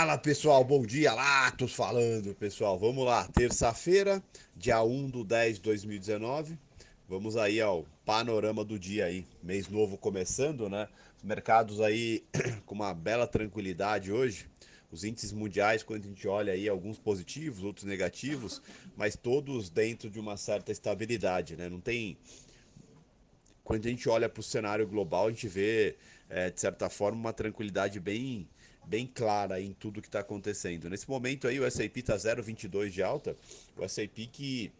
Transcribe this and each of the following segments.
Fala pessoal, bom dia, Latos falando pessoal. Vamos lá, terça-feira, dia 1 do 10 de 2019. Vamos aí ao panorama do dia aí. Mês novo começando, né? Os mercados aí com uma bela tranquilidade hoje. Os índices mundiais, quando a gente olha aí, alguns positivos, outros negativos, mas todos dentro de uma certa estabilidade, né? Não tem. Quando a gente olha para o cenário global, a gente vê, é, de certa forma, uma tranquilidade bem bem clara em tudo que está acontecendo. Nesse momento aí o S&P está 0,22 de alta, o S&P que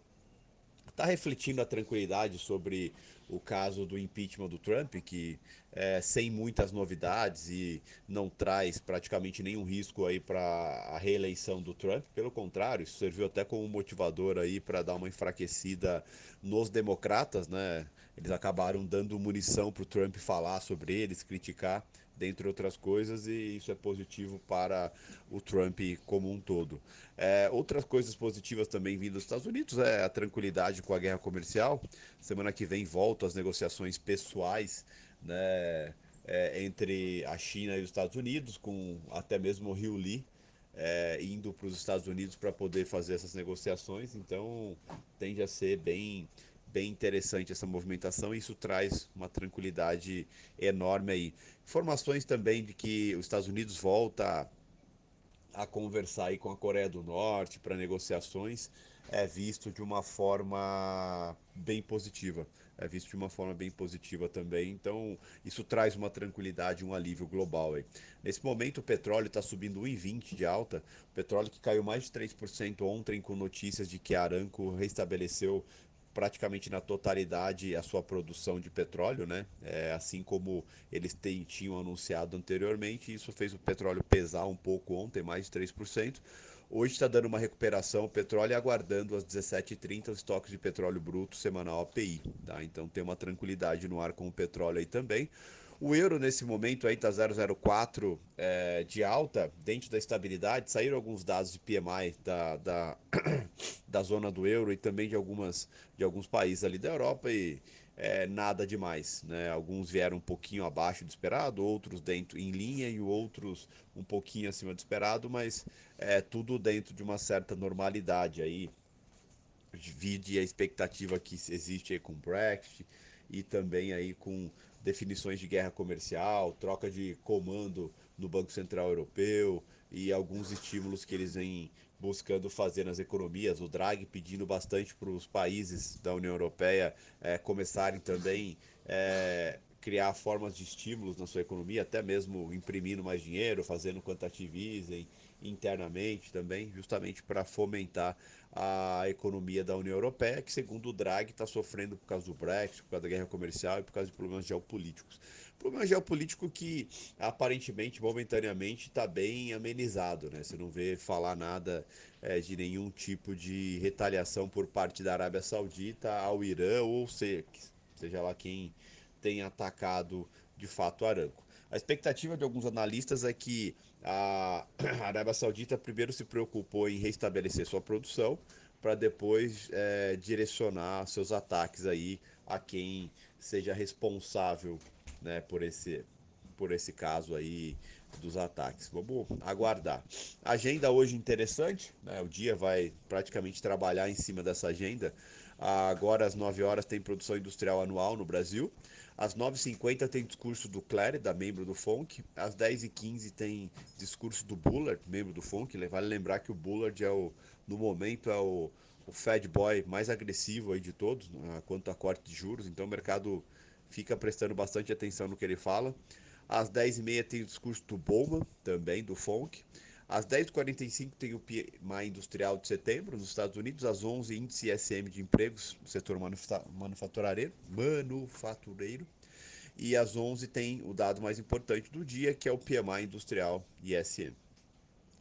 está refletindo a tranquilidade sobre o caso do impeachment do Trump, que é, sem muitas novidades e não traz praticamente nenhum risco aí para a reeleição do Trump. Pelo contrário, isso serviu até como motivador aí para dar uma enfraquecida nos democratas, né? Eles acabaram dando munição para o Trump falar sobre eles, criticar dentre outras coisas, e isso é positivo para o Trump como um todo. É, outras coisas positivas também vindo dos Estados Unidos é a tranquilidade com a guerra comercial. Semana que vem voltam as negociações pessoais né, é, entre a China e os Estados Unidos, com até mesmo o Rio Lee. É, indo para os Estados Unidos para poder fazer essas negociações, então tende a ser bem bem interessante essa movimentação e isso traz uma tranquilidade enorme aí. Informações também de que os Estados Unidos volta a, conversar aí com a Coreia do Norte para negociações é visto de uma forma bem positiva. É visto de uma forma bem positiva também. Então, isso traz uma tranquilidade, um alívio global. Aí. Nesse momento, o petróleo está subindo 1,20 de alta. O petróleo que caiu mais de 3% ontem, com notícias de que a Aramco restabeleceu praticamente na totalidade a sua produção de petróleo, né? É, assim como eles tem, tinham anunciado anteriormente, isso fez o petróleo pesar um pouco ontem, mais de 3%. Hoje está dando uma recuperação o petróleo aguardando às 17h30 os estoques de petróleo bruto semanal API. Tá? Então tem uma tranquilidade no ar com o petróleo aí também. O euro nesse momento aí está 0,04 é, de alta, dentro da estabilidade. Saíram alguns dados de PMI da, da, da zona do euro e também de, algumas, de alguns países ali da Europa e é, nada demais. Né? Alguns vieram um pouquinho abaixo do esperado, outros dentro em linha e outros um pouquinho acima do esperado, mas é tudo dentro de uma certa normalidade aí. Divide a expectativa que existe aí com o Brexit e também aí com definições de guerra comercial, troca de comando no Banco Central Europeu e alguns estímulos que eles vêm buscando fazer nas economias. O Draghi pedindo bastante para os países da União Europeia é, começarem também é, criar formas de estímulos na sua economia, até mesmo imprimindo mais dinheiro, fazendo quantitative easing internamente também, justamente para fomentar a economia da União Europeia, que segundo o Draghi está sofrendo por causa do Brexit, por causa da guerra comercial e por causa de problemas geopolíticos. Problema geopolítico que aparentemente, momentaneamente, está bem amenizado, né? Você não vê falar nada é, de nenhum tipo de retaliação por parte da Arábia Saudita ao Irã, ou seja, seja lá quem tenha atacado de fato Aramco. A expectativa de alguns analistas é que a Arábia Saudita primeiro se preocupou em restabelecer sua produção para depois é, direcionar seus ataques aí a quem seja responsável né, por esse por esse caso aí dos ataques. Vamos aguardar. Agenda hoje interessante, né? O dia vai praticamente trabalhar em cima dessa agenda. Agora às 9 horas tem produção industrial anual no Brasil. Às 9h50 tem discurso do Clary, da membro do FONC. Às 10h15 tem discurso do Bullard, membro do FONC. Vale lembrar que o Bullard é o, no momento é o, o Fed Boy mais agressivo aí de todos, né, quanto a corte de juros. Então o mercado fica prestando bastante atenção no que ele fala. Às 10h30 tem o discurso do Bowman, também do FONC. Às 10h45 tem o PMI industrial de setembro nos Estados Unidos. Às 11 índice ISM de empregos setor manufatureiro, manufatureiro. E às 11 tem o dado mais importante do dia, que é o PMI industrial ISM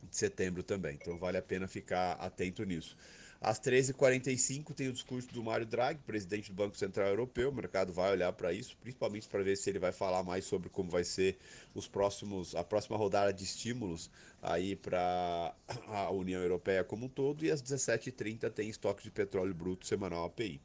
de setembro também. Então vale a pena ficar atento nisso. Às 13h45 tem o discurso do Mário Draghi, presidente do Banco Central Europeu. O mercado vai olhar para isso, principalmente para ver se ele vai falar mais sobre como vai ser os próximos, a próxima rodada de estímulos aí para a União Europeia como um todo. E às 17h30 tem estoque de petróleo bruto semanal API.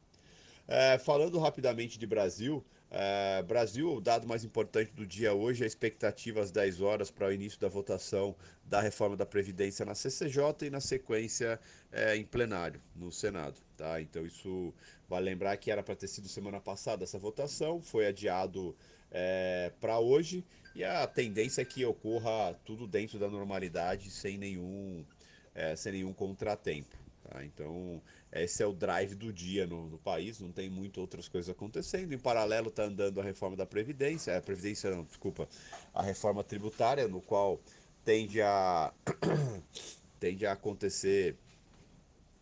É, falando rapidamente de Brasil, É, Brasil, o dado mais importante do dia hoje, a expectativa às 10 horas para o início da votação da reforma da Previdência na CCJ e na sequência é, em plenário, no Senado. Tá? Então isso vale lembrar que era para ter sido semana passada essa votação, foi adiado é, para hoje e a tendência é que ocorra tudo dentro da normalidade, sem nenhum, é, sem nenhum contratempo. Tá? Então, esse é o drive do dia no, no, país, não tem muitas outras coisas acontecendo. Em paralelo está andando a reforma da Previdência, a Previdência não, desculpa, a reforma tributária, no qual tende a, tende a acontecer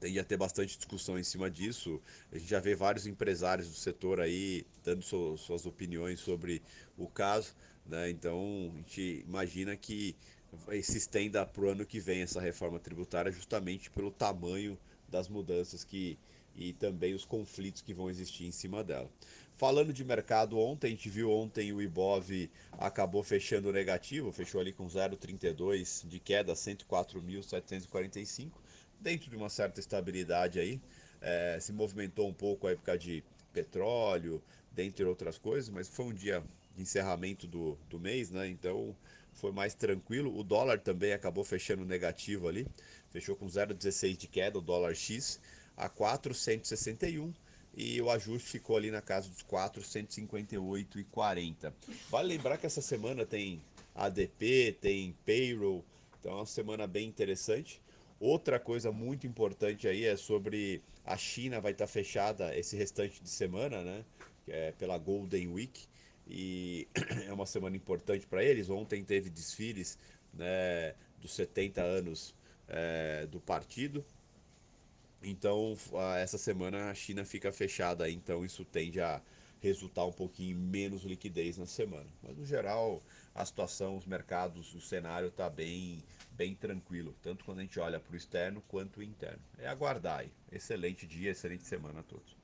tende a ter bastante discussão em cima disso. A gente já vê vários empresários do setor aí dando suas opiniões sobre o caso, né? Então a gente imagina que se estenda para o ano que vem essa reforma tributária justamente pelo tamanho das mudanças que e também os conflitos que vão existir em cima dela. Falando de mercado ontem, a gente viu ontem o Ibov acabou fechando negativo, fechou ali com 0,32 de queda, 104.745, dentro de uma certa estabilidade aí. É, se movimentou um pouco a época de petróleo, dentre outras coisas, mas foi um dia de encerramento do, do mês, né? Então foi mais tranquilo. O dólar também acabou fechando negativo ali, fechou com 0,16 de queda, o dólar X a 4,161 e o ajuste ficou ali na casa dos 4,158,40. Vale lembrar que essa semana tem ADP, tem payroll, então é uma semana bem interessante. Outra coisa muito importante aí é sobre a China vai estar fechada esse restante de semana, né? É pela Golden Week e é uma semana importante para eles. Ontem teve desfiles né, dos 70 anos é, do partido. Então, essa semana a China fica fechada, então isso tende a resultar um pouquinho menos liquidez na semana. Mas no geral, a situação, os mercados, o cenário está bem, bem tranquilo, tanto quando a gente olha para o externo quanto o interno. É aguardar aí. Excelente dia, excelente semana a todos.